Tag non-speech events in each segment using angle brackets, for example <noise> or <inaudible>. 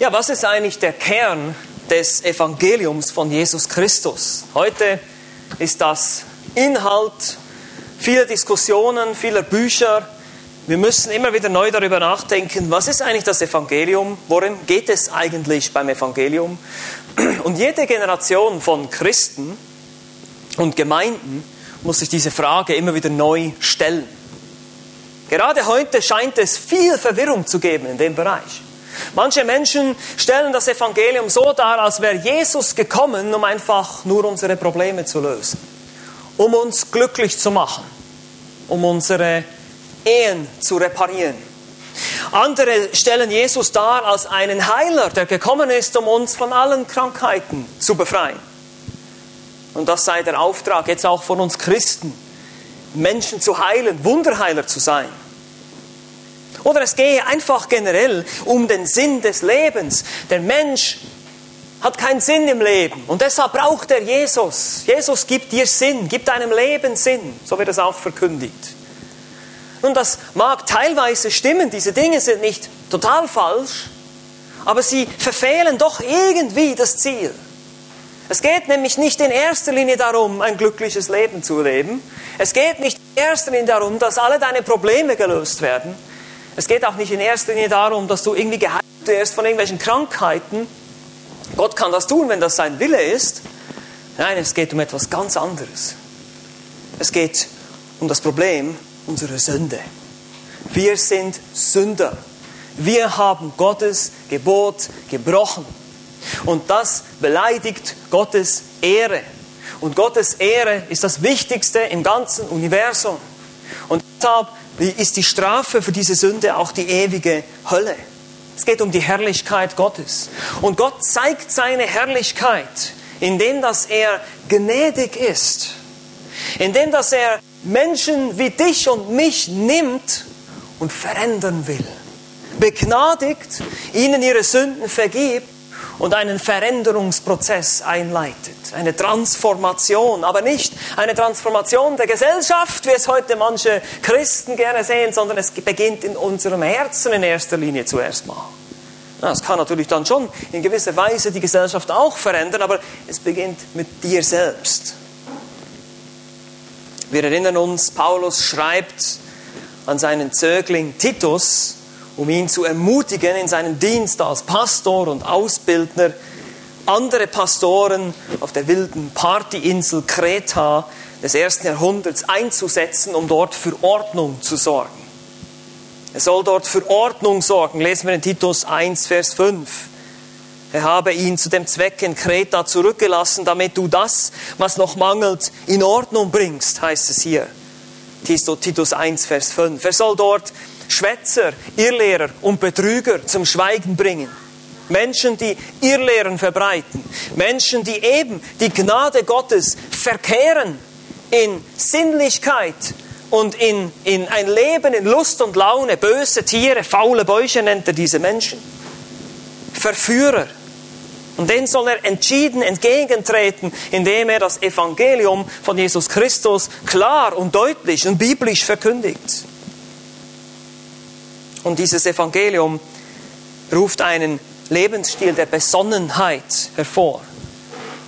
Ja, was ist eigentlich der Kern des Evangeliums von Jesus Christus? Heute ist das Inhalt vieler Diskussionen, vieler Bücher. Wir müssen immer wieder neu darüber nachdenken, was ist eigentlich das Evangelium? Worum geht es eigentlich beim Evangelium? Und jede Generation von Christen und Gemeinden muss sich diese Frage immer wieder neu stellen. Gerade heute scheint es viel Verwirrung zu geben in dem Bereich. Manche Menschen stellen das Evangelium so dar, als wäre Jesus gekommen, um einfach nur unsere Probleme zu lösen, um uns glücklich zu machen, um unsere Ehen zu reparieren. Andere stellen Jesus dar als einen Heiler, der gekommen ist, um uns von allen Krankheiten zu befreien. Und das sei der Auftrag jetzt auch von uns Christen, Menschen zu heilen, Wunderheiler zu sein. Oder es gehe einfach generell um den Sinn des Lebens. Der Mensch hat keinen Sinn im Leben und deshalb braucht er Jesus. Jesus gibt dir Sinn, gibt deinem Leben Sinn, so wird es auch verkündigt. Nun, das mag teilweise stimmen, diese Dinge sind nicht total falsch, aber sie verfehlen doch irgendwie das Ziel. Es geht nämlich nicht in erster Linie darum, ein glückliches Leben zu leben. Es geht nicht in erster Linie darum, dass alle deine Probleme gelöst werden. Es geht auch nicht in erster Linie darum, dass du irgendwie geheilt wirst von irgendwelchen Krankheiten. Gott kann das tun, wenn das sein Wille ist. Nein, es geht um etwas ganz anderes. Es geht um das Problem unserer Sünde. Wir sind Sünder. Wir haben Gottes Gebot gebrochen. Und das beleidigt Gottes Ehre. Und Gottes Ehre ist das Wichtigste im ganzen Universum. Und deshalb ist die Strafe für diese Sünde auch die ewige Hölle. Es geht um die Herrlichkeit Gottes. Und Gott zeigt seine Herrlichkeit, indem dass er gnädig ist, indem dass er Menschen wie dich und mich nimmt und verändern will. Begnadigt, ihnen ihre Sünden vergibt und einen Veränderungsprozess einleitet. Eine Transformation, aber nicht eine Transformation der Gesellschaft, wie es heute manche Christen gerne sehen, sondern es beginnt in unserem Herzen in erster Linie zuerst mal. Das kann natürlich dann schon in gewisser Weise die Gesellschaft auch verändern, aber es beginnt mit dir selbst. Wir erinnern uns, Paulus schreibt an seinen Zögling Titus, um ihn zu ermutigen in seinem Dienst als Pastor und Ausbildner, andere Pastoren auf der wilden Partyinsel Kreta des ersten Jahrhunderts einzusetzen, um dort für Ordnung zu sorgen. Er soll dort für Ordnung sorgen. Lesen wir in Titus 1, Vers 5. Er habe ihn zu dem Zweck in Kreta zurückgelassen, damit du das, was noch mangelt, in Ordnung bringst, heißt es hier. Titus 1, Vers 5. Er soll dort Schwätzer, Irrlehrer und Betrüger zum Schweigen bringen. Menschen, die Irrlehren verbreiten. Menschen, die eben die Gnade Gottes verkehren in Sinnlichkeit und in, in ein Leben in Lust und Laune. Böse Tiere, faule Bäuche nennt er diese Menschen. Verführer. Und denen soll er entschieden entgegentreten, indem er das Evangelium von Jesus Christus klar und deutlich und biblisch verkündigt. Und dieses Evangelium ruft einen Lebensstil der Besonnenheit hervor.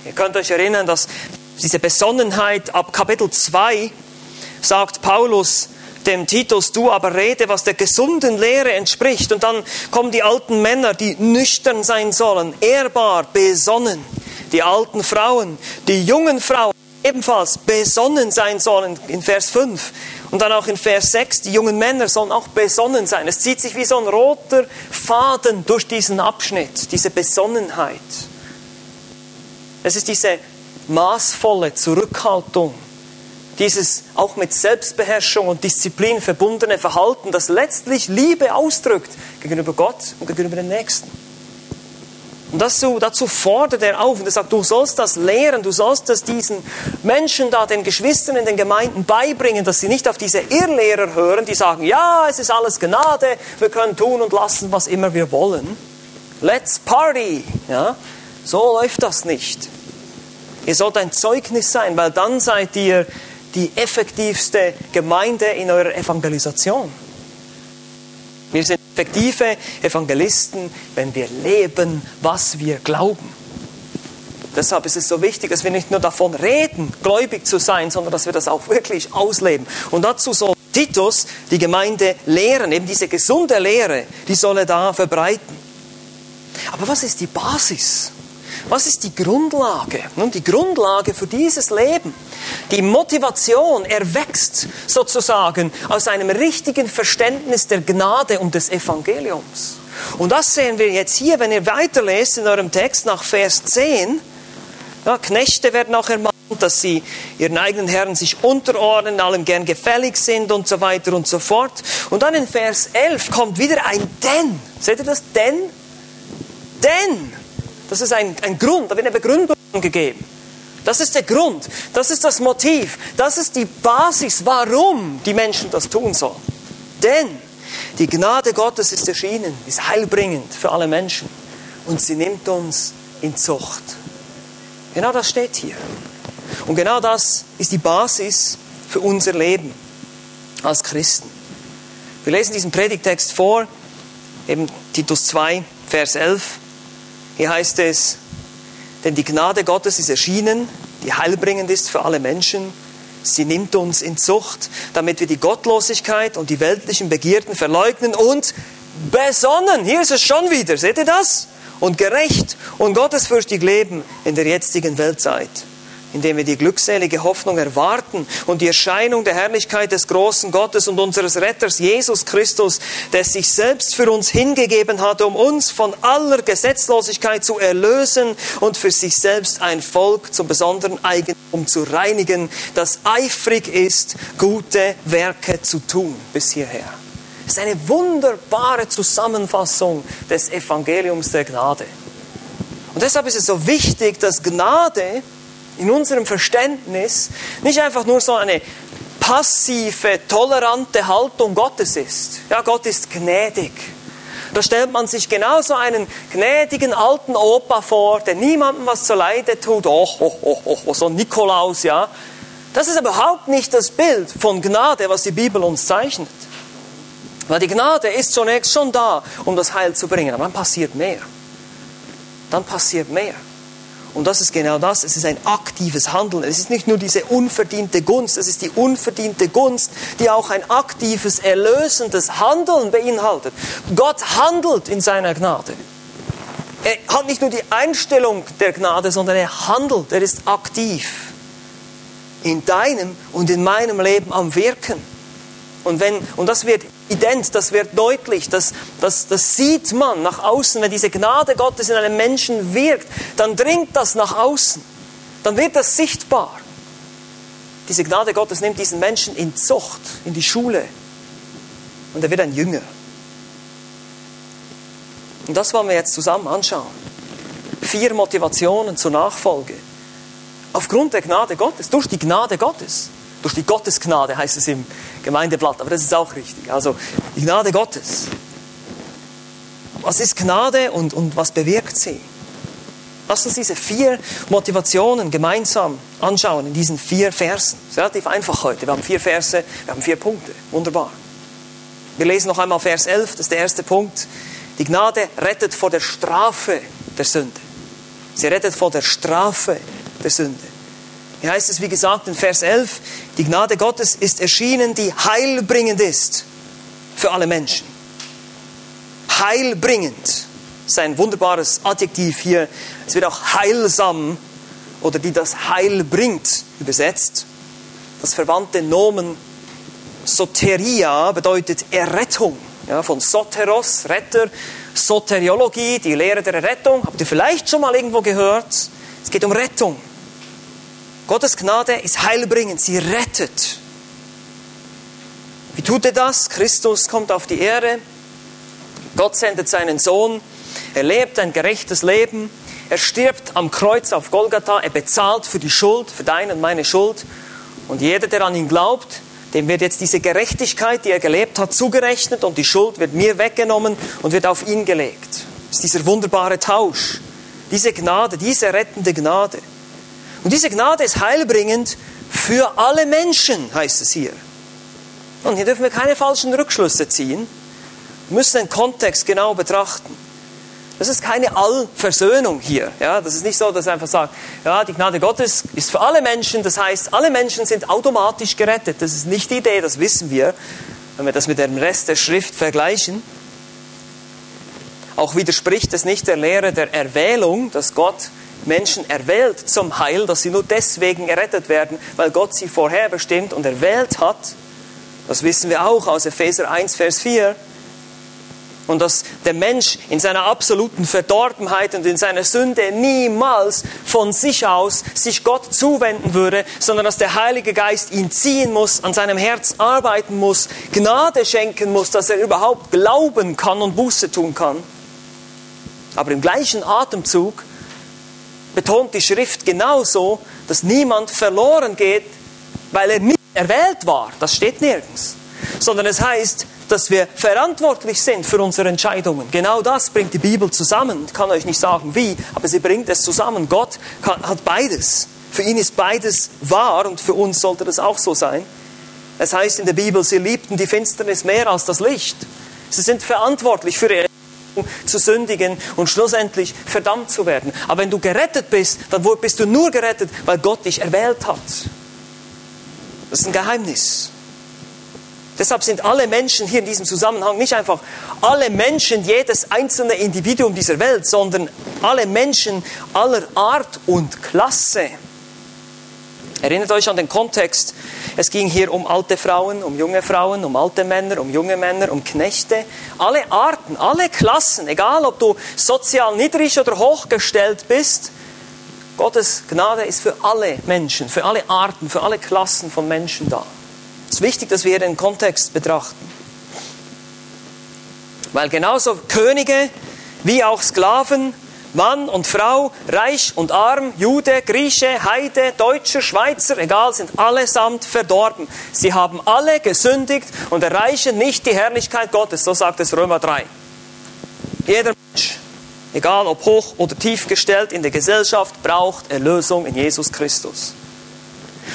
Ihr könnt euch erinnern, dass diese Besonnenheit ab Kapitel 2 sagt Paulus dem Titus, du aber rede, was der gesunden Lehre entspricht. Und dann kommen die alten Männer, die nüchtern sein sollen, ehrbar, besonnen. Die alten Frauen, die jungen Frauen ebenfalls besonnen sein sollen in Vers 5. Und dann auch in Vers 6, die jungen Männer sollen auch besonnen sein. Es zieht sich wie so ein roter Faden durch diesen Abschnitt, diese Besonnenheit. Es ist diese maßvolle Zurückhaltung, dieses auch mit Selbstbeherrschung und Disziplin verbundene Verhalten, das letztlich Liebe ausdrückt gegenüber Gott und gegenüber den Nächsten. Und dazu, dazu fordert er auf und er sagt, du sollst das lehren, du sollst das diesen Menschen da, den Geschwistern in den Gemeinden beibringen, dass sie nicht auf diese Irrlehrer hören, die sagen, ja, es ist alles Gnade, wir können tun und lassen, was immer wir wollen. Let's party. Ja? So läuft das nicht. Ihr sollt ein Zeugnis sein, weil dann seid ihr die effektivste Gemeinde in eurer Evangelisation. Wir sind effektive Evangelisten, wenn wir leben, was wir glauben. Deshalb ist es so wichtig, dass wir nicht nur davon reden, gläubig zu sein, sondern dass wir das auch wirklich ausleben. Und dazu soll Titus die Gemeinde lehren, eben diese gesunde Lehre, die soll er da verbreiten. Aber was ist die Basis? Was ist die Grundlage? Nun, die Grundlage für dieses Leben, die Motivation erwächst sozusagen aus einem richtigen Verständnis der Gnade und des Evangeliums. Und das sehen wir jetzt hier, wenn ihr weiterlest in eurem Text nach Vers 10. Ja, Knechte werden auch ermahnt, dass sie ihren eigenen Herren sich unterordnen, allem gern gefällig sind und so weiter und so fort. Und dann in Vers 11 kommt wieder ein Denn. Seht ihr das? Denn? Denn. Das ist ein, ein Grund, da wird eine Begründung gegeben. Das ist der Grund, das ist das Motiv, das ist die Basis, warum die Menschen das tun sollen. Denn die Gnade Gottes ist erschienen, ist heilbringend für alle Menschen und sie nimmt uns in Zucht. Genau das steht hier. Und genau das ist die Basis für unser Leben als Christen. Wir lesen diesen Predigtext vor, eben Titus 2, Vers 11. Hier heißt es, denn die Gnade Gottes ist erschienen, die heilbringend ist für alle Menschen. Sie nimmt uns in Zucht, damit wir die Gottlosigkeit und die weltlichen Begierden verleugnen und besonnen. Hier ist es schon wieder. Seht ihr das? und gerecht und gottesfürchtig leben in der jetzigen Weltzeit, indem wir die glückselige Hoffnung erwarten und die Erscheinung der Herrlichkeit des großen Gottes und unseres Retters Jesus Christus, der sich selbst für uns hingegeben hat, um uns von aller Gesetzlosigkeit zu erlösen und für sich selbst ein Volk zum besonderen Eigentum zu reinigen, das eifrig ist, gute Werke zu tun bis hierher. Das ist eine wunderbare Zusammenfassung des Evangeliums der Gnade. Und deshalb ist es so wichtig, dass Gnade in unserem Verständnis nicht einfach nur so eine passive, tolerante Haltung Gottes ist. Ja, Gott ist gnädig. Da stellt man sich genauso einen gnädigen alten Opa vor, der niemandem was zu Leide tut. Oh, oh, oh, oh, so ein Nikolaus, ja. Das ist überhaupt nicht das Bild von Gnade, was die Bibel uns zeichnet. Weil die Gnade ist zunächst schon da, um das Heil zu bringen. Aber dann passiert mehr. Dann passiert mehr. Und das ist genau das. Es ist ein aktives Handeln. Es ist nicht nur diese unverdiente Gunst. Es ist die unverdiente Gunst, die auch ein aktives, erlösendes Handeln beinhaltet. Gott handelt in seiner Gnade. Er hat nicht nur die Einstellung der Gnade, sondern er handelt. Er ist aktiv in deinem und in meinem Leben am Wirken. Und, wenn, und das wird ident, das wird deutlich, das, das, das sieht man nach außen. Wenn diese Gnade Gottes in einem Menschen wirkt, dann dringt das nach außen. Dann wird das sichtbar. Diese Gnade Gottes nimmt diesen Menschen in Zucht, in die Schule. Und er wird ein Jünger. Und das wollen wir jetzt zusammen anschauen. Vier Motivationen zur Nachfolge. Aufgrund der Gnade Gottes, durch die Gnade Gottes. Durch die Gottesgnade heißt es im Gemeindeblatt, aber das ist auch richtig. Also die Gnade Gottes. Was ist Gnade und, und was bewirkt sie? Lass uns diese vier Motivationen gemeinsam anschauen in diesen vier Versen. Es ist relativ einfach heute. Wir haben vier Verse, wir haben vier Punkte. Wunderbar. Wir lesen noch einmal Vers 11, das ist der erste Punkt. Die Gnade rettet vor der Strafe der Sünde. Sie rettet vor der Strafe der Sünde. Hier heißt es, wie gesagt, in Vers 11, die Gnade Gottes ist erschienen, die heilbringend ist für alle Menschen. Heilbringend ist ein wunderbares Adjektiv hier. Es wird auch heilsam oder die das Heil bringt übersetzt. Das verwandte Nomen Soteria bedeutet Errettung. Ja, von Soteros, Retter, Soteriologie, die Lehre der Errettung. Habt ihr vielleicht schon mal irgendwo gehört? Es geht um Rettung. Gottes Gnade ist heilbringend, sie rettet. Wie tut er das? Christus kommt auf die Erde, Gott sendet seinen Sohn, er lebt ein gerechtes Leben, er stirbt am Kreuz auf Golgatha, er bezahlt für die Schuld, für deine und meine Schuld. Und jeder, der an ihn glaubt, dem wird jetzt diese Gerechtigkeit, die er gelebt hat, zugerechnet und die Schuld wird mir weggenommen und wird auf ihn gelegt. Das ist dieser wunderbare Tausch, diese Gnade, diese rettende Gnade. Und diese Gnade ist heilbringend für alle Menschen, heißt es hier. Und hier dürfen wir keine falschen Rückschlüsse ziehen. Wir müssen den Kontext genau betrachten. Das ist keine Allversöhnung hier. Ja, das ist nicht so, dass er einfach sagt, ja, die Gnade Gottes ist für alle Menschen. Das heißt, alle Menschen sind automatisch gerettet. Das ist nicht die Idee, das wissen wir, wenn wir das mit dem Rest der Schrift vergleichen. Auch widerspricht es nicht der Lehre der Erwählung, dass Gott Menschen erwählt zum Heil, dass sie nur deswegen errettet werden, weil Gott sie vorherbestimmt und erwählt hat. Das wissen wir auch aus Epheser 1, Vers 4 und dass der Mensch in seiner absoluten Verdorbenheit und in seiner Sünde niemals von sich aus sich Gott zuwenden würde, sondern dass der Heilige Geist ihn ziehen muss, an seinem Herz arbeiten muss, Gnade schenken muss, dass er überhaupt glauben kann und Buße tun kann. Aber im gleichen Atemzug betont die Schrift genauso, dass niemand verloren geht, weil er nicht erwählt war. Das steht nirgends. Sondern es heißt, dass wir verantwortlich sind für unsere Entscheidungen. Genau das bringt die Bibel zusammen. Ich kann euch nicht sagen wie, aber sie bringt es zusammen. Gott hat beides. Für ihn ist beides wahr und für uns sollte das auch so sein. Es heißt in der Bibel, sie liebten die Finsternis mehr als das Licht. Sie sind verantwortlich für ihre zu sündigen und schlussendlich verdammt zu werden. Aber wenn du gerettet bist, dann bist du nur gerettet, weil Gott dich erwählt hat. Das ist ein Geheimnis. Deshalb sind alle Menschen hier in diesem Zusammenhang nicht einfach alle Menschen, jedes einzelne Individuum dieser Welt, sondern alle Menschen aller Art und Klasse. Erinnert euch an den Kontext. Es ging hier um alte Frauen, um junge Frauen, um alte Männer, um junge Männer, um Knechte. Alle Arten, alle Klassen, egal ob du sozial niedrig oder hochgestellt bist, Gottes Gnade ist für alle Menschen, für alle Arten, für alle Klassen von Menschen da. Es ist wichtig, dass wir den Kontext betrachten. Weil genauso Könige wie auch Sklaven, Mann und Frau, reich und arm, Jude, Grieche, Heide, Deutscher, Schweizer, egal, sind allesamt verdorben. Sie haben alle gesündigt und erreichen nicht die Herrlichkeit Gottes, so sagt es Römer 3. Jeder Mensch, egal ob hoch oder tief gestellt in der Gesellschaft, braucht Erlösung in Jesus Christus.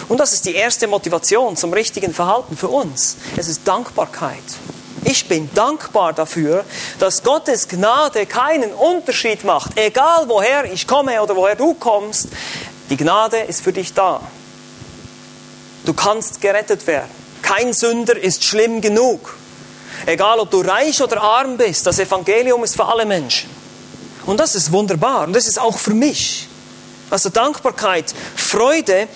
Und das ist die erste Motivation zum richtigen Verhalten für uns. Es ist Dankbarkeit. Ich bin dankbar dafür, dass Gottes Gnade keinen Unterschied macht, egal woher ich komme oder woher du kommst. Die Gnade ist für dich da. Du kannst gerettet werden. Kein Sünder ist schlimm genug. Egal ob du reich oder arm bist, das Evangelium ist für alle Menschen. Und das ist wunderbar und das ist auch für mich. Also Dankbarkeit, Freude,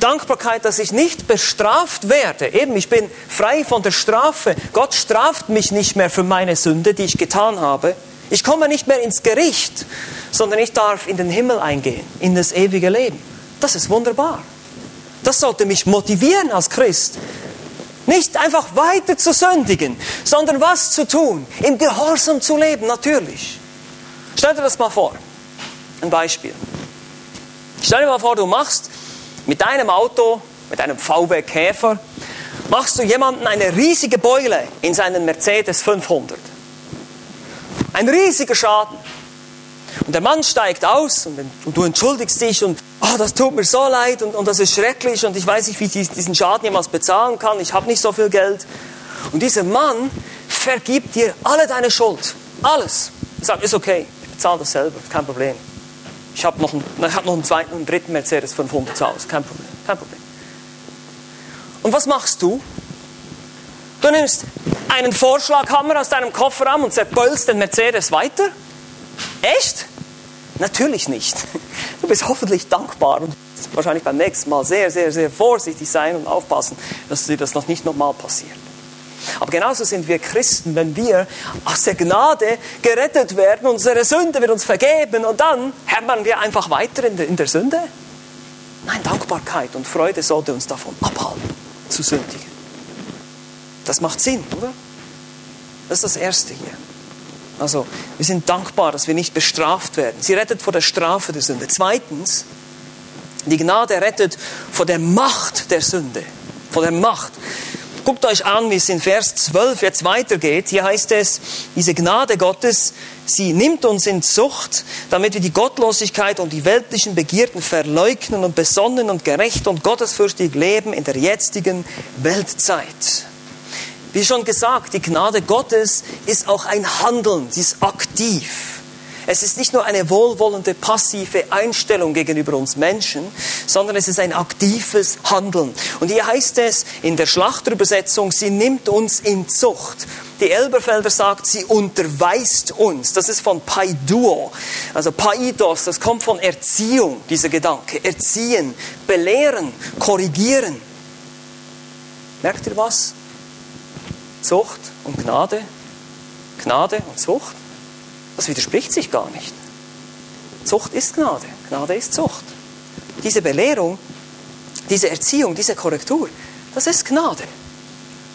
Dankbarkeit, dass ich nicht bestraft werde. Eben, ich bin frei von der Strafe. Gott straft mich nicht mehr für meine Sünde, die ich getan habe. Ich komme nicht mehr ins Gericht, sondern ich darf in den Himmel eingehen, in das ewige Leben. Das ist wunderbar. Das sollte mich motivieren als Christ. Nicht einfach weiter zu sündigen, sondern was zu tun, im Gehorsam zu leben, natürlich. Stell dir das mal vor. Ein Beispiel. Stell dir mal vor, du machst mit deinem Auto, mit einem VW Käfer, machst du jemanden eine riesige Beule in seinen Mercedes 500. Ein riesiger Schaden. Und der Mann steigt aus und, du entschuldigst dich und oh, das tut mir so leid und, und das ist schrecklich und ich weiß nicht, wie ich diesen Schaden jemals bezahlen kann. Ich habe nicht so viel Geld. Und dieser Mann vergibt dir alle deine Schuld. Alles. Er sagt, ist okay, ich bezahle das selber, kein Problem. Ich habe noch, einen, hab noch einen zweiten und dritten Mercedes 500 zu Hause. Kein Problem. Kein Problem. Und was machst du? Du nimmst einen Vorschlaghammer aus deinem Kofferraum und zerpölst den Mercedes weiter? Echt? Natürlich nicht. Du bist hoffentlich dankbar und wahrscheinlich beim nächsten Mal sehr, sehr, sehr vorsichtig sein und aufpassen, dass dir das noch nicht nochmal passiert. Aber genauso sind wir Christen, wenn wir aus der Gnade gerettet werden, unsere Sünde wird uns vergeben und dann hämmern wir einfach weiter in der, in der Sünde. Nein, Dankbarkeit und Freude sollte uns davon abhalten, zu sündigen. Das macht Sinn, oder? Das ist das Erste hier. Also, wir sind dankbar, dass wir nicht bestraft werden. Sie rettet vor der Strafe der Sünde. Zweitens, die Gnade rettet vor der Macht der Sünde. Vor der Macht. Guckt euch an, wie es in Vers 12 jetzt weitergeht. Hier heißt es, diese Gnade Gottes, sie nimmt uns in Zucht, damit wir die Gottlosigkeit und die weltlichen Begierden verleugnen und besonnen und gerecht und gottesfürchtig leben in der jetzigen Weltzeit. Wie schon gesagt, die Gnade Gottes ist auch ein Handeln, sie ist aktiv. Es ist nicht nur eine wohlwollende, passive Einstellung gegenüber uns Menschen, sondern es ist ein aktives Handeln. Und hier heißt es in der Schlachterübersetzung, sie nimmt uns in Zucht. Die Elberfelder sagt, sie unterweist uns. Das ist von Paiduo, also Paidos, das kommt von Erziehung, dieser Gedanke. Erziehen, belehren, korrigieren. Merkt ihr was? Zucht und Gnade, Gnade und Zucht. Das widerspricht sich gar nicht. Zucht ist Gnade, Gnade ist Zucht. Diese Belehrung, diese Erziehung, diese Korrektur, das ist Gnade.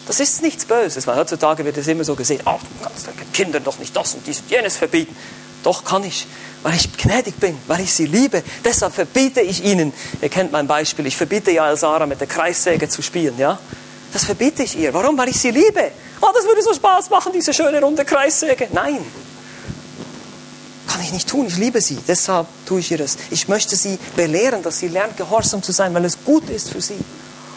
Das ist nichts Böses, weil heutzutage wird es immer so gesehen, oh, du kannst deinen Kindern doch nicht das und dies und jenes verbieten. Doch kann ich, weil ich gnädig bin, weil ich sie liebe. Deshalb verbiete ich ihnen, ihr kennt mein Beispiel, ich verbiete ja Sarah mit der Kreissäge zu spielen, ja? Das verbiete ich ihr. Warum? Weil ich sie liebe. Oh, das würde so Spaß machen, diese schöne runde Kreissäge. Nein, kann ich nicht tun. Ich liebe sie. Deshalb tue ich ihr das. Ich möchte sie belehren, dass sie lernt, gehorsam zu sein, weil es gut ist für sie.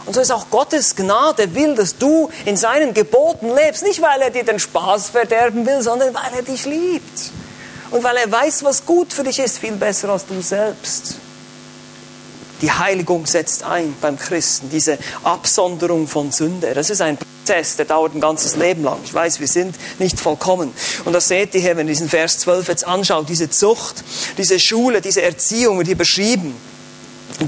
Und so ist auch Gottes Gnade will, dass du in seinen Geboten lebst. Nicht, weil er dir den Spaß verderben will, sondern weil er dich liebt. Und weil er weiß, was gut für dich ist, viel besser als du selbst. Die Heiligung setzt ein beim Christen, diese Absonderung von Sünde. Das ist ein Prozess, der dauert ein ganzes Leben lang. Ich weiß, wir sind nicht vollkommen. Und das seht ihr hier, wenn ihr diesen Vers 12 jetzt anschaut, diese Zucht, diese Schule, diese Erziehung wird hier beschrieben.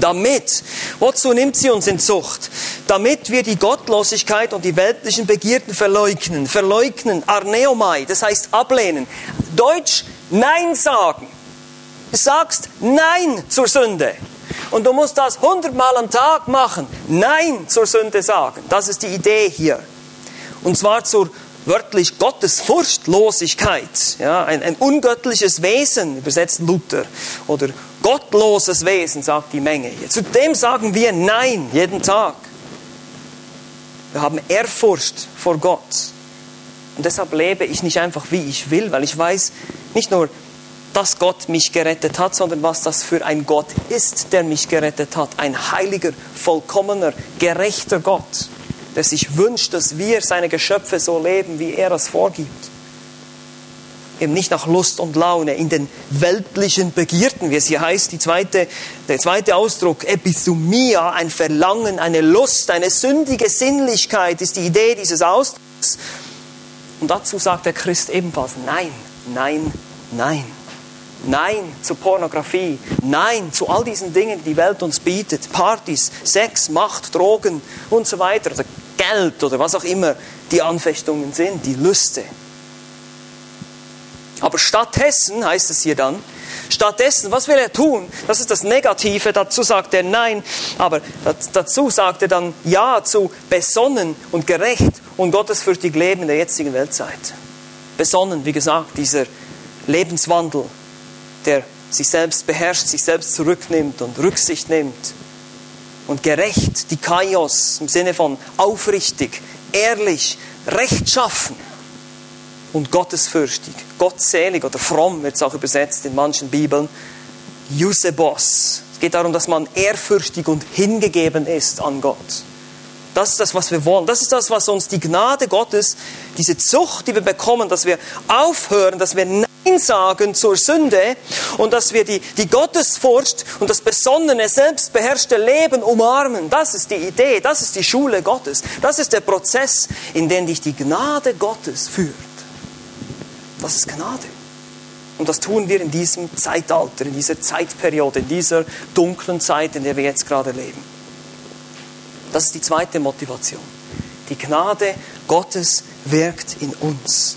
Damit, wozu nimmt sie uns in Zucht? Damit wir die Gottlosigkeit und die weltlichen Begierden verleugnen. Verleugnen, Arneomai, das heißt ablehnen. Deutsch, Nein sagen. Du sagst Nein zur Sünde. Und du musst das hundertmal am Tag machen. Nein zur Sünde sagen. Das ist die Idee hier. Und zwar zur wörtlich Gottesfurchtlosigkeit. Ja, ein, ein ungöttliches Wesen, übersetzt Luther. Oder gottloses Wesen, sagt die Menge. Zu dem sagen wir Nein jeden Tag. Wir haben Ehrfurcht vor Gott. Und deshalb lebe ich nicht einfach, wie ich will, weil ich weiß, nicht nur, dass Gott mich gerettet hat, sondern was das für ein Gott ist, der mich gerettet hat. Ein heiliger, vollkommener, gerechter Gott, der sich wünscht, dass wir seine Geschöpfe so leben, wie er es vorgibt. Eben nicht nach Lust und Laune, in den weltlichen Begierden, wie es hier heißt, die zweite, der zweite Ausdruck, Epithumia, ein Verlangen, eine Lust, eine sündige Sinnlichkeit ist die Idee dieses Ausdrucks. Und dazu sagt der Christ ebenfalls Nein, nein, nein. Nein zu Pornografie. Nein zu all diesen Dingen, die die Welt uns bietet. Partys, Sex, Macht, Drogen und so weiter. Oder Geld oder was auch immer die Anfechtungen sind, die Lüste. Aber stattdessen, heißt es hier dann, stattdessen, was will er tun? Das ist das Negative, dazu sagt er Nein, aber dazu sagt er dann Ja zu besonnen und gerecht und gottesfürchtig Leben in der jetzigen Weltzeit. Besonnen, wie gesagt, dieser Lebenswandel, der sich selbst beherrscht, sich selbst zurücknimmt und Rücksicht nimmt. Und gerecht, die Kaios im Sinne von aufrichtig, ehrlich, rechtschaffen und gottesfürchtig, gottselig oder fromm wird es auch übersetzt in manchen Bibeln. Jusebos. Es geht darum, dass man ehrfürchtig und hingegeben ist an Gott. Das ist das, was wir wollen. Das ist das, was uns die Gnade Gottes, diese Zucht, die wir bekommen, dass wir aufhören, dass wir sagen zur Sünde und dass wir die, die Gottesfurcht und das besonnene, selbstbeherrschte Leben umarmen. Das ist die Idee, das ist die Schule Gottes. Das ist der Prozess, in den dich die Gnade Gottes führt. Das ist Gnade. Und das tun wir in diesem Zeitalter, in dieser Zeitperiode, in dieser dunklen Zeit, in der wir jetzt gerade leben. Das ist die zweite Motivation. Die Gnade Gottes wirkt in uns.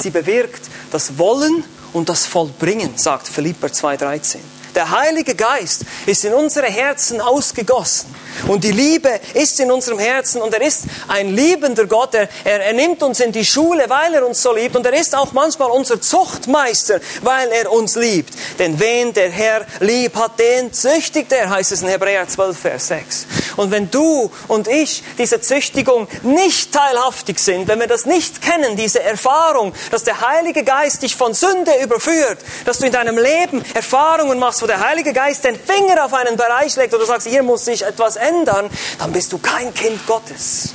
Sie bewirkt das Wollen und das Vollbringen, sagt Philipper 2,13. Der Heilige Geist ist in unsere Herzen ausgegossen. Und die Liebe ist in unserem Herzen und er ist ein liebender Gott. Er, er, er, nimmt uns in die Schule, weil er uns so liebt. Und er ist auch manchmal unser Zuchtmeister, weil er uns liebt. Denn wen der Herr lieb hat, den züchtigt er, heißt es in Hebräer 12, Vers 6. Und wenn du und ich diese Züchtigung nicht teilhaftig sind, wenn wir das nicht kennen, diese Erfahrung, dass der Heilige Geist dich von Sünde überführt, dass du in deinem Leben Erfahrungen machst, wo der Heilige Geist den Finger auf einen Bereich legt oder du sagst, hier muss sich etwas ändern, dann bist du kein Kind Gottes.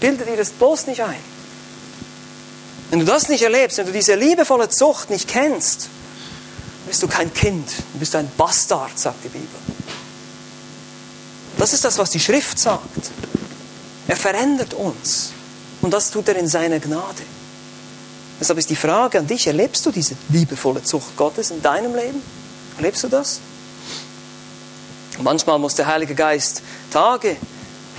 Bilde dir das bloß nicht ein. Wenn du das nicht erlebst, wenn du diese liebevolle Zucht nicht kennst, bist du kein Kind, du bist ein Bastard, sagt die Bibel. Das ist das, was die Schrift sagt. Er verändert uns. Und das tut er in seiner Gnade. Deshalb ist die Frage an dich, erlebst du diese liebevolle Zucht Gottes in deinem Leben? Erlebst du das? Manchmal muss der Heilige Geist Tage,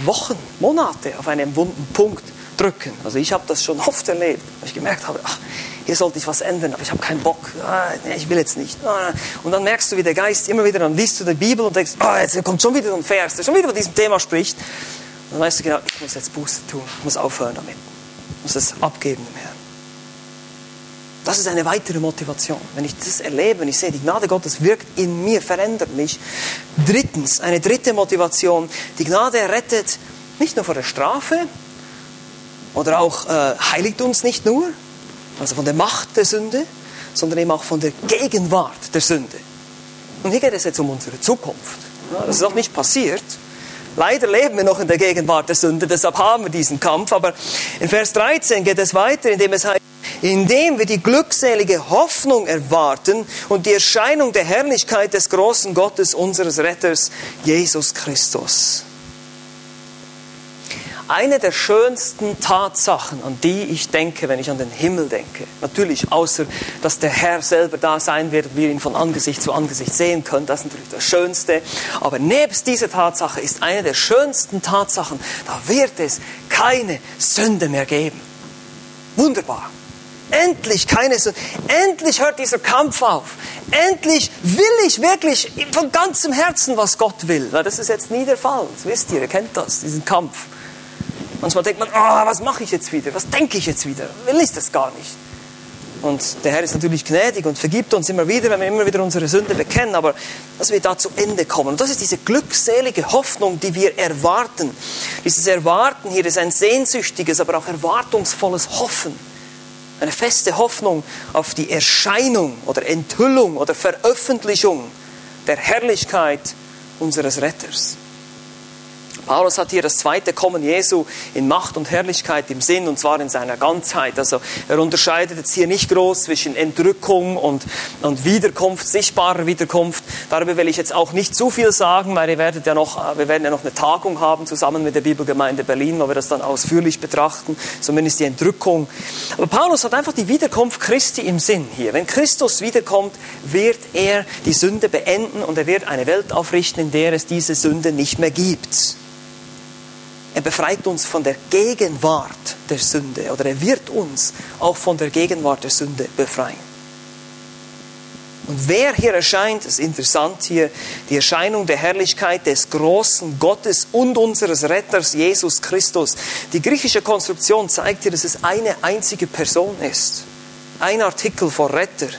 Wochen, Monate auf einen wunden Punkt drücken. Also ich habe das schon oft erlebt, weil ich gemerkt habe, ach, hier sollte ich was ändern, aber ich habe keinen Bock, ah, nee, ich will jetzt nicht. Ah. Und dann merkst du, wie der Geist immer wieder, dann liest du die Bibel und denkst, ah, jetzt kommt schon wieder ein Vers, der schon wieder von diesem Thema spricht. Und dann weißt du genau, ich muss jetzt Buße tun, ich muss aufhören damit, ich muss es abgeben dem Herrn. Das ist eine weitere Motivation. Wenn ich das erlebe, wenn ich sehe, die Gnade Gottes wirkt in mir, verändert mich. Drittens, eine dritte Motivation. Die Gnade rettet nicht nur vor der Strafe oder auch äh, heiligt uns nicht nur, also von der Macht der Sünde, sondern eben auch von der Gegenwart der Sünde. Und hier geht es jetzt um unsere Zukunft. Das ist noch nicht passiert. Leider leben wir noch in der Gegenwart der Sünde, deshalb haben wir diesen Kampf. Aber in Vers 13 geht es weiter, indem es heißt, indem wir die glückselige Hoffnung erwarten und die Erscheinung der Herrlichkeit des großen Gottes, unseres Retters, Jesus Christus. Eine der schönsten Tatsachen, an die ich denke, wenn ich an den Himmel denke, natürlich außer, dass der Herr selber da sein wird und wir ihn von Angesicht zu Angesicht sehen können, das ist natürlich das Schönste. Aber nebst dieser Tatsache ist eine der schönsten Tatsachen, da wird es keine Sünde mehr geben. Wunderbar. Endlich keine Sünde. Endlich hört dieser Kampf auf. Endlich will ich wirklich von ganzem Herzen, was Gott will. Das ist jetzt nie der Fall. Das wisst ihr, ihr kennt das, diesen Kampf. Manchmal denkt man, oh, was mache ich jetzt wieder? Was denke ich jetzt wieder? Will ich das gar nicht? Und der Herr ist natürlich gnädig und vergibt uns immer wieder, wenn wir immer wieder unsere Sünde bekennen, aber dass wir da zu Ende kommen. Und das ist diese glückselige Hoffnung, die wir erwarten. Dieses Erwarten hier ist ein sehnsüchtiges, aber auch erwartungsvolles Hoffen eine feste Hoffnung auf die Erscheinung oder Enthüllung oder Veröffentlichung der Herrlichkeit unseres Retters. Paulus hat hier das zweite Kommen Jesu in Macht und Herrlichkeit im Sinn und zwar in seiner Ganzheit. Also er unterscheidet jetzt hier nicht groß zwischen Entrückung und, und Wiederkunft, sichtbarer Wiederkunft. Darüber will ich jetzt auch nicht zu viel sagen, weil ihr werdet ja noch, wir werden ja noch eine Tagung haben zusammen mit der Bibelgemeinde Berlin, wo wir das dann ausführlich betrachten, zumindest die Entrückung. Aber Paulus hat einfach die Wiederkunft Christi im Sinn hier. Wenn Christus wiederkommt, wird er die Sünde beenden und er wird eine Welt aufrichten, in der es diese Sünde nicht mehr gibt. Er befreit uns von der Gegenwart der Sünde oder er wird uns auch von der Gegenwart der Sünde befreien. Und wer hier erscheint, ist interessant hier, die Erscheinung der Herrlichkeit des großen Gottes und unseres Retters Jesus Christus. Die griechische Konstruktion zeigt hier, dass es eine einzige Person ist. Ein Artikel vor Retter.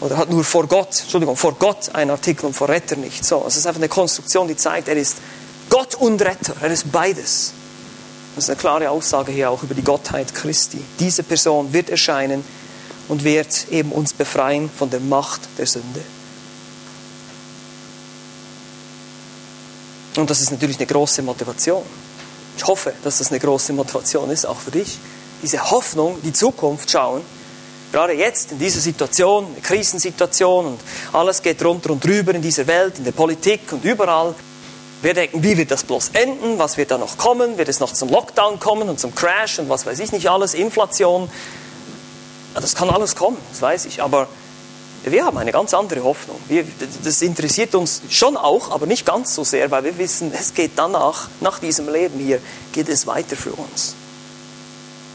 Oder hat nur vor Gott, Entschuldigung, vor Gott ein Artikel und vor Retter nicht. So, es ist einfach eine Konstruktion, die zeigt, er ist Gott und Retter, er ist beides. Das ist eine klare Aussage hier auch über die Gottheit Christi. Diese Person wird erscheinen und wird eben uns befreien von der Macht der Sünde. Und das ist natürlich eine große Motivation. Ich hoffe, dass das eine große Motivation ist, auch für dich. Diese Hoffnung, die Zukunft schauen, gerade jetzt in dieser Situation, eine Krisensituation und alles geht runter und drüber in dieser Welt, in der Politik und überall. Wir denken, wie wird das bloß enden? Was wird da noch kommen? Wird es noch zum Lockdown kommen und zum Crash und was weiß ich nicht alles? Inflation? Ja, das kann alles kommen, das weiß ich. Aber wir haben eine ganz andere Hoffnung. Wir, das interessiert uns schon auch, aber nicht ganz so sehr, weil wir wissen, es geht danach, nach diesem Leben hier, geht es weiter für uns.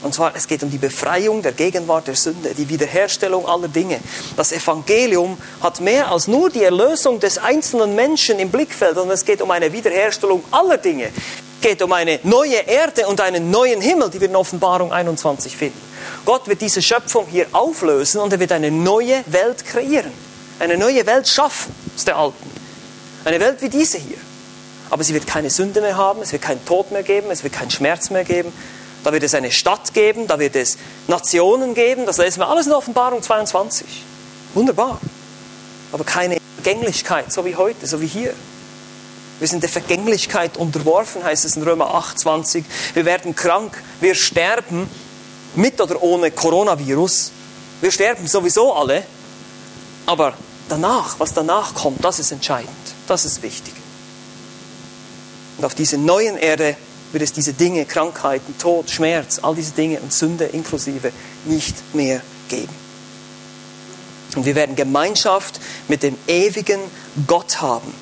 Und zwar, es geht um die Befreiung der Gegenwart der Sünde, die Wiederherstellung aller Dinge. Das Evangelium hat mehr als nur die Erlösung des einzelnen Menschen im Blickfeld, sondern es geht um eine Wiederherstellung aller Dinge. Es geht um eine neue Erde und einen neuen Himmel, die wir in Offenbarung 21 finden. Gott wird diese Schöpfung hier auflösen und er wird eine neue Welt kreieren. Eine neue Welt schaffen aus der alten. Eine Welt wie diese hier. Aber sie wird keine Sünde mehr haben, es wird keinen Tod mehr geben, es wird keinen Schmerz mehr geben, da wird es eine Stadt geben, da wird es Nationen geben, das lesen wir alles in Offenbarung 22. Wunderbar. Aber keine Gänglichkeit, so wie heute, so wie hier. Wir sind der Vergänglichkeit unterworfen, heißt es in Römer 8, 20. Wir werden krank, wir sterben mit oder ohne Coronavirus. Wir sterben sowieso alle, aber danach, was danach kommt, das ist entscheidend, das ist wichtig. Und auf dieser neuen Erde wird es diese Dinge, Krankheiten, Tod, Schmerz, all diese Dinge und Sünde inklusive nicht mehr geben. Und wir werden Gemeinschaft mit dem ewigen Gott haben.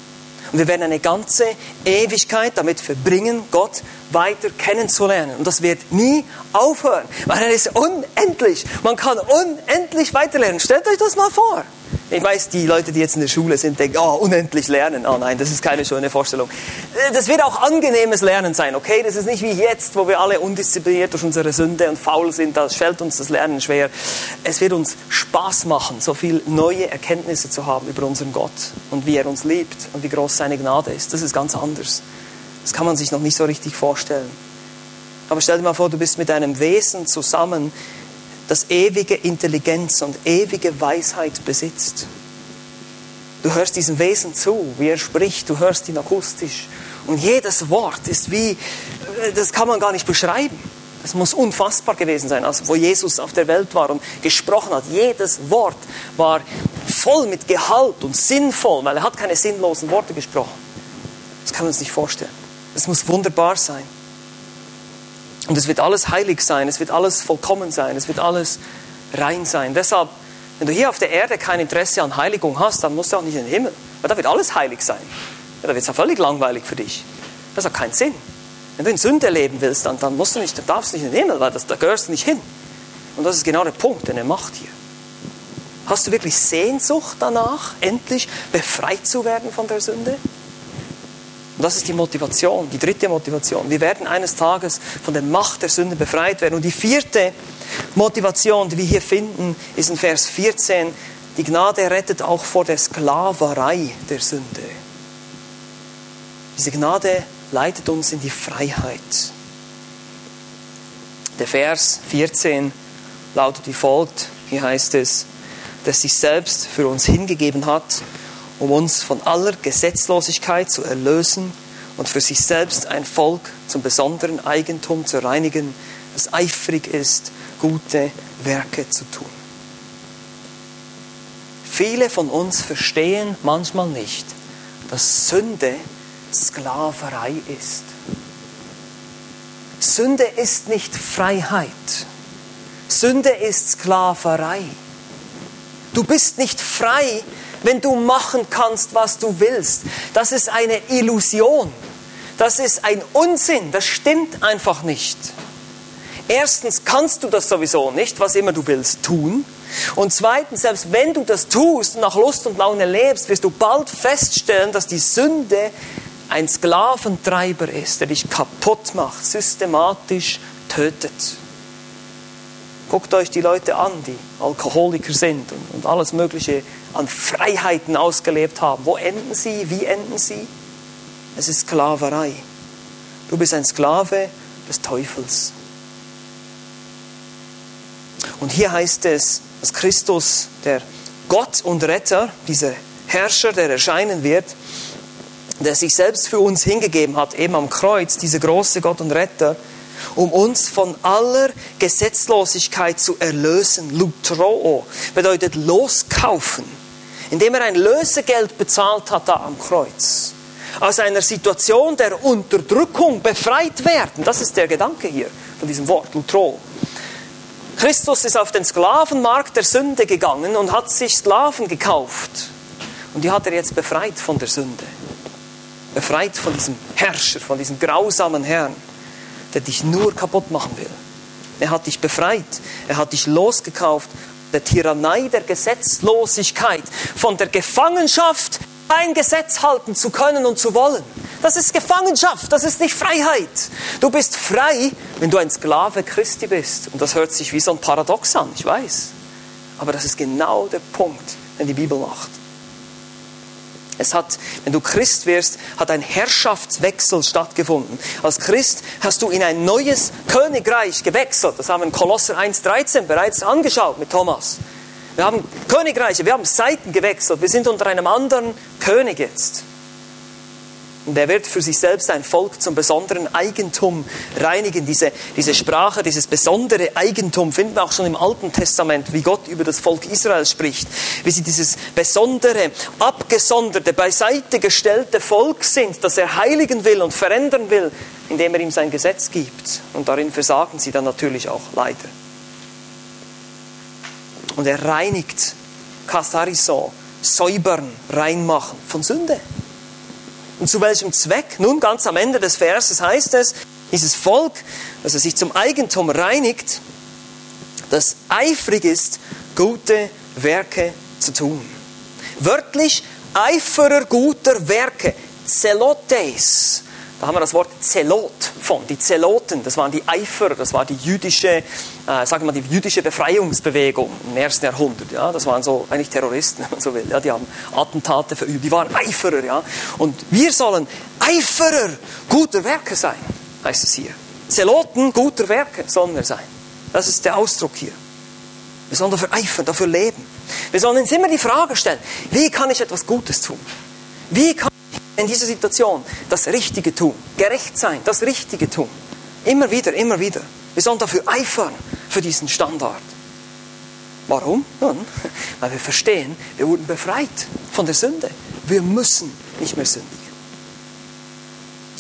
Und wir werden eine ganze Ewigkeit damit verbringen, Gott weiter kennenzulernen. Und das wird nie aufhören, weil er ist unendlich. Man kann unendlich weiterlernen. Stellt euch das mal vor. Ich weiß, die Leute, die jetzt in der Schule sind, denken, oh, unendlich lernen. Oh nein, das ist keine schöne Vorstellung. Das wird auch angenehmes Lernen sein, okay? Das ist nicht wie jetzt, wo wir alle undiszipliniert durch unsere Sünde und faul sind. Da fällt uns das Lernen schwer. Es wird uns Spaß machen, so viel neue Erkenntnisse zu haben über unseren Gott und wie er uns liebt und wie groß seine Gnade ist. Das ist ganz anders. Das kann man sich noch nicht so richtig vorstellen. Aber stell dir mal vor, du bist mit einem Wesen zusammen, das ewige Intelligenz und ewige Weisheit besitzt. Du hörst diesem Wesen zu, wie er spricht, du hörst ihn akustisch. Und jedes Wort ist wie, das kann man gar nicht beschreiben. Es muss unfassbar gewesen sein, also wo Jesus auf der Welt war und gesprochen hat. Jedes Wort war voll mit Gehalt und sinnvoll, weil er hat keine sinnlosen Worte gesprochen. Das kann man uns nicht vorstellen. Es muss wunderbar sein. Und es wird alles heilig sein, es wird alles vollkommen sein, es wird alles rein sein. Deshalb, wenn du hier auf der Erde kein Interesse an Heiligung hast, dann musst du auch nicht in den Himmel. Weil da wird alles heilig sein. Ja, da wird es ja völlig langweilig für dich. Das hat keinen Sinn. Wenn du in Sünde leben willst, dann, dann, musst du nicht, dann darfst du nicht in den Himmel, weil das, da gehörst du nicht hin. Und das ist genau der Punkt, den er macht hier. Hast du wirklich Sehnsucht danach, endlich befreit zu werden von der Sünde? Und das ist die Motivation, die dritte Motivation. Wir werden eines Tages von der Macht der Sünde befreit werden. Und die vierte Motivation, die wir hier finden, ist in Vers 14. Die Gnade rettet auch vor der Sklaverei der Sünde. Diese Gnade leitet uns in die Freiheit. Der Vers 14 lautet wie folgt. Hier heißt es, dass sich selbst für uns hingegeben hat, um uns von aller Gesetzlosigkeit zu erlösen und für sich selbst ein Volk zum besonderen Eigentum zu reinigen, das eifrig ist, gute Werke zu tun. Viele von uns verstehen manchmal nicht, dass Sünde Sklaverei ist. Sünde ist nicht Freiheit. Sünde ist Sklaverei. Du bist nicht frei, wenn du machen kannst, was du willst. Das ist eine Illusion. Das ist ein Unsinn. Das stimmt einfach nicht. Erstens kannst du das sowieso nicht, was immer du willst, tun. Und zweitens, selbst wenn du das tust und nach Lust und Laune lebst, wirst du bald feststellen, dass die Sünde ein Sklaventreiber ist, der dich kaputt macht, systematisch tötet. Guckt euch die Leute an, die Alkoholiker sind und, und alles Mögliche an Freiheiten ausgelebt haben. Wo enden sie? Wie enden sie? Es ist Sklaverei. Du bist ein Sklave des Teufels. Und hier heißt es, dass Christus, der Gott und Retter, dieser Herrscher, der erscheinen wird, der sich selbst für uns hingegeben hat, eben am Kreuz, dieser große Gott und Retter, um uns von aller Gesetzlosigkeit zu erlösen. Lutroo bedeutet loskaufen, indem er ein Lösegeld bezahlt hat da am Kreuz. Aus einer Situation der Unterdrückung befreit werden. Das ist der Gedanke hier von diesem Wort, Lutro. Christus ist auf den Sklavenmarkt der Sünde gegangen und hat sich Sklaven gekauft. Und die hat er jetzt befreit von der Sünde. Befreit von diesem Herrscher, von diesem grausamen Herrn der dich nur kaputt machen will. Er hat dich befreit, er hat dich losgekauft, der Tyrannei der Gesetzlosigkeit, von der Gefangenschaft ein Gesetz halten zu können und zu wollen. Das ist Gefangenschaft, das ist nicht Freiheit. Du bist frei, wenn du ein Sklave Christi bist. Und das hört sich wie so ein Paradox an, ich weiß. Aber das ist genau der Punkt, den die Bibel macht. Es hat, wenn du Christ wirst, hat ein Herrschaftswechsel stattgefunden. Als Christ hast du in ein neues Königreich gewechselt. Das haben wir in Kolosser 1,13 bereits angeschaut mit Thomas. Wir haben Königreiche, wir haben Seiten gewechselt. Wir sind unter einem anderen König jetzt. Und er wird für sich selbst ein Volk zum besonderen Eigentum reinigen. Diese, diese Sprache, dieses besondere Eigentum finden wir auch schon im Alten Testament, wie Gott über das Volk Israel spricht. Wie sie dieses besondere, abgesonderte, beiseite gestellte Volk sind, das er heiligen will und verändern will, indem er ihm sein Gesetz gibt. Und darin versagen sie dann natürlich auch leider. Und er reinigt Kathariso, säubern, reinmachen von Sünde. Und zu welchem Zweck? Nun, ganz am Ende des Verses heißt es, dieses Volk, das er sich zum Eigentum reinigt, das eifrig ist, gute Werke zu tun. Wörtlich Eiferer guter Werke, Zelotes, da haben wir das Wort Zelot von, die Zeloten, das waren die Eifer, das war die jüdische, äh, sagen wir mal, die jüdische Befreiungsbewegung im ersten Jahrhundert. Ja, das waren so eigentlich Terroristen, <laughs> wenn man so will. Ja, die haben Attentate verübt, die waren Eiferer. Ja, und wir sollen Eiferer guter Werke sein, heißt es hier. Zeloten guter Werke sollen wir sein. Das ist der Ausdruck hier. Wir sollen dafür eifern, dafür leben. Wir sollen uns immer die Frage stellen, wie kann ich etwas Gutes tun? Wie kann in dieser Situation das Richtige tun, gerecht sein, das Richtige tun. Immer wieder, immer wieder. Wir sollen dafür eifern, für diesen Standard. Warum? Nun, <laughs> weil wir verstehen, wir wurden befreit von der Sünde. Wir müssen nicht mehr sündigen.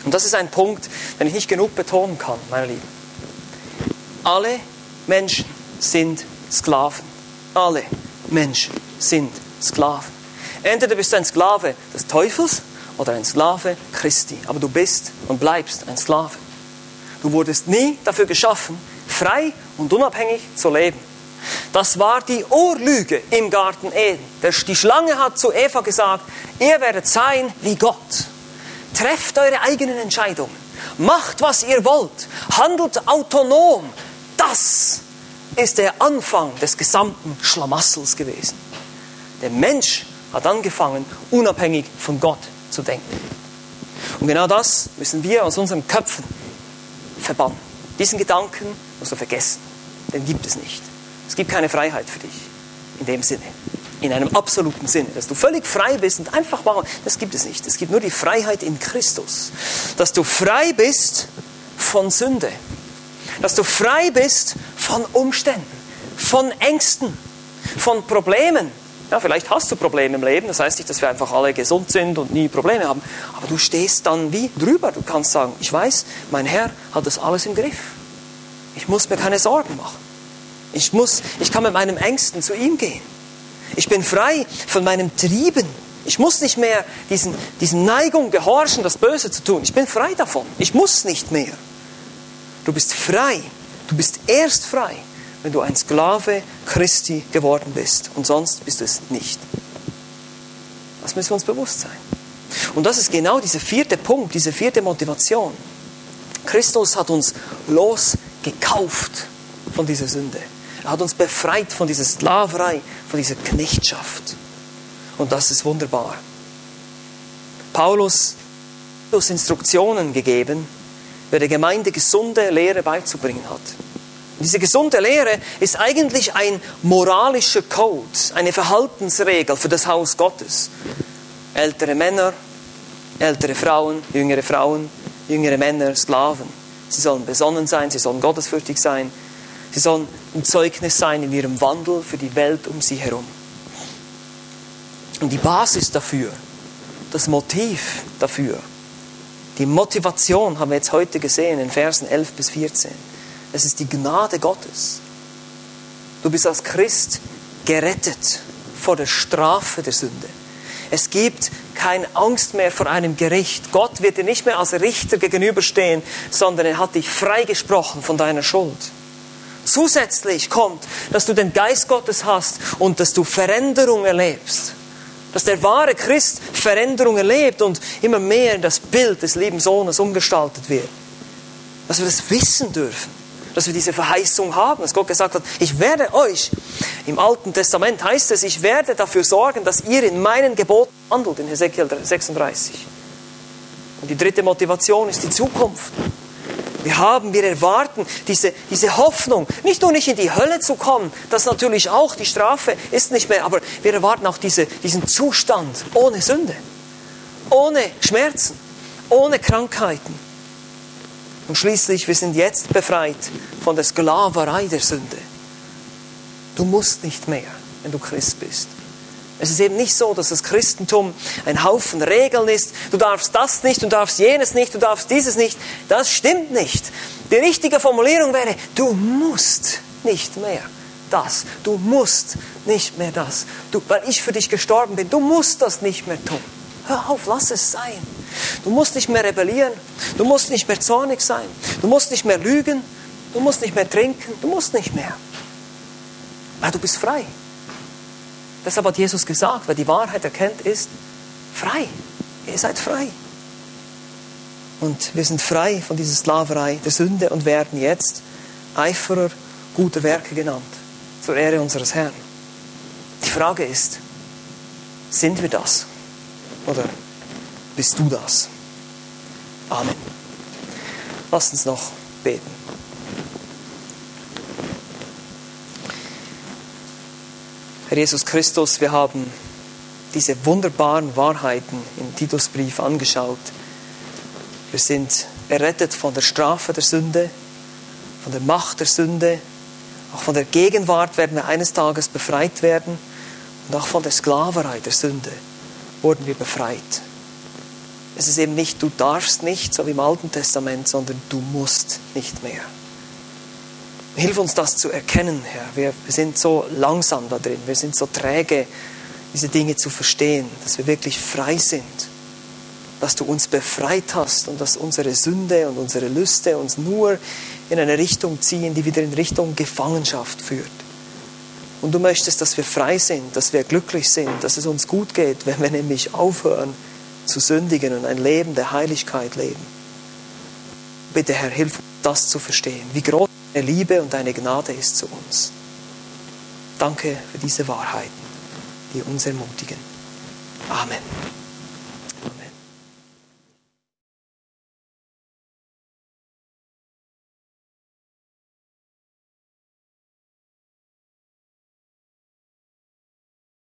Und das ist ein Punkt, den ich nicht genug betonen kann, meine Lieben. Alle Menschen sind Sklaven. Alle Menschen sind Sklaven. Entweder bist du ein Sklave des Teufels oder ein Sklave Christi. Aber du bist und bleibst ein Sklave. Du wurdest nie dafür geschaffen, frei und unabhängig zu leben. Das war die Urlüge im Garten Eden. Die Schlange hat zu Eva gesagt, ihr werdet sein wie Gott. Trefft eure eigenen Entscheidungen. Macht, was ihr wollt. Handelt autonom. Das ist der Anfang des gesamten Schlamassels gewesen. Der Mensch hat angefangen, unabhängig von Gott zu denken. Und genau das müssen wir aus unseren Köpfen verbannen. Diesen Gedanken musst du vergessen. Den gibt es nicht. Es gibt keine Freiheit für dich in dem Sinne. In einem absoluten Sinne. Dass du völlig frei bist und einfach machen, das gibt es nicht. Es gibt nur die Freiheit in Christus. Dass du frei bist von Sünde. Dass du frei bist von Umständen, von Ängsten, von Problemen, ja, vielleicht hast du Probleme im Leben, das heißt nicht, dass wir einfach alle gesund sind und nie Probleme haben, aber du stehst dann wie drüber. Du kannst sagen, ich weiß, mein Herr hat das alles im Griff. Ich muss mir keine Sorgen machen. Ich, muss, ich kann mit meinen Ängsten zu ihm gehen. Ich bin frei von meinem Trieben. Ich muss nicht mehr diesen, diesen Neigung gehorchen, das Böse zu tun. Ich bin frei davon. Ich muss nicht mehr. Du bist frei. Du bist erst frei, wenn du ein Sklave Christi geworden bist und sonst bist du es nicht. Das müssen wir uns bewusst sein. Und das ist genau dieser vierte Punkt, diese vierte Motivation. Christus hat uns losgekauft von dieser Sünde. Er hat uns befreit von dieser Sklaverei, von dieser Knechtschaft. Und das ist wunderbar. Paulus hat uns Instruktionen gegeben, wer der Gemeinde gesunde Lehre beizubringen hat. Diese gesunde Lehre ist eigentlich ein moralischer Code, eine Verhaltensregel für das Haus Gottes. Ältere Männer, ältere Frauen, jüngere Frauen, jüngere Männer, Sklaven. Sie sollen besonnen sein, sie sollen gottesfürchtig sein, sie sollen ein Zeugnis sein in ihrem Wandel für die Welt um sie herum. Und die Basis dafür, das Motiv dafür, die Motivation haben wir jetzt heute gesehen in Versen 11 bis 14 es ist die Gnade Gottes. Du bist als Christ gerettet vor der Strafe der Sünde. Es gibt keine Angst mehr vor einem Gericht. Gott wird dir nicht mehr als Richter gegenüberstehen, sondern er hat dich freigesprochen von deiner Schuld. Zusätzlich kommt, dass du den Geist Gottes hast und dass du Veränderung erlebst. Dass der wahre Christ Veränderung erlebt und immer mehr in das Bild des lieben Sohnes umgestaltet wird. Dass wir das wissen dürfen dass wir diese Verheißung haben, dass Gott gesagt hat, ich werde euch, im Alten Testament heißt es, ich werde dafür sorgen, dass ihr in meinen Geboten handelt, in Hesekiel 36. Und die dritte Motivation ist die Zukunft. Wir haben, wir erwarten diese, diese Hoffnung, nicht nur nicht in die Hölle zu kommen, das natürlich auch, die Strafe ist nicht mehr, aber wir erwarten auch diese, diesen Zustand ohne Sünde, ohne Schmerzen, ohne Krankheiten. Und schließlich, wir sind jetzt befreit von der Sklaverei der Sünde. Du musst nicht mehr, wenn du Christ bist. Es ist eben nicht so, dass das Christentum ein Haufen Regeln ist. Du darfst das nicht, du darfst jenes nicht, du darfst dieses nicht. Das stimmt nicht. Die richtige Formulierung wäre, du musst nicht mehr das. Du musst nicht mehr das. Du, weil ich für dich gestorben bin, du musst das nicht mehr tun. Hör auf, lass es sein. Du musst nicht mehr rebellieren. Du musst nicht mehr zornig sein. Du musst nicht mehr lügen. Du musst nicht mehr trinken. Du musst nicht mehr. Weil du bist frei. Deshalb hat Jesus gesagt, wer die Wahrheit erkennt, ist frei. Ihr seid frei. Und wir sind frei von dieser Sklaverei der Sünde und werden jetzt Eiferer guter Werke genannt, zur Ehre unseres Herrn. Die Frage ist, sind wir das? Oder bist du das? Amen. Lass uns noch beten. Herr Jesus Christus, wir haben diese wunderbaren Wahrheiten im Titusbrief angeschaut. Wir sind errettet von der Strafe der Sünde, von der Macht der Sünde, auch von der Gegenwart werden wir eines Tages befreit werden und auch von der Sklaverei der Sünde wurden wir befreit. Es ist eben nicht, du darfst nicht, so wie im Alten Testament, sondern du musst nicht mehr. Hilf uns das zu erkennen, Herr. Wir, sind so langsam da drin, wir sind so träge, diese Dinge zu verstehen, dass wir wirklich frei sind, dass du uns befreit hast und dass unsere Sünde und unsere Lüste uns nur in eine Richtung ziehen, die wieder in Richtung Gefangenschaft führt. Und du möchtest, dass wir frei sind, dass wir glücklich sind, dass es uns gut geht, wenn wir nämlich aufhören zu sündigen und ein Leben der Heiligkeit leben. Bitte, Herr, hilf uns, das zu verstehen, wie groß deine Liebe und deine Gnade ist zu uns. Danke für diese Wahrheiten, die uns ermutigen. Amen.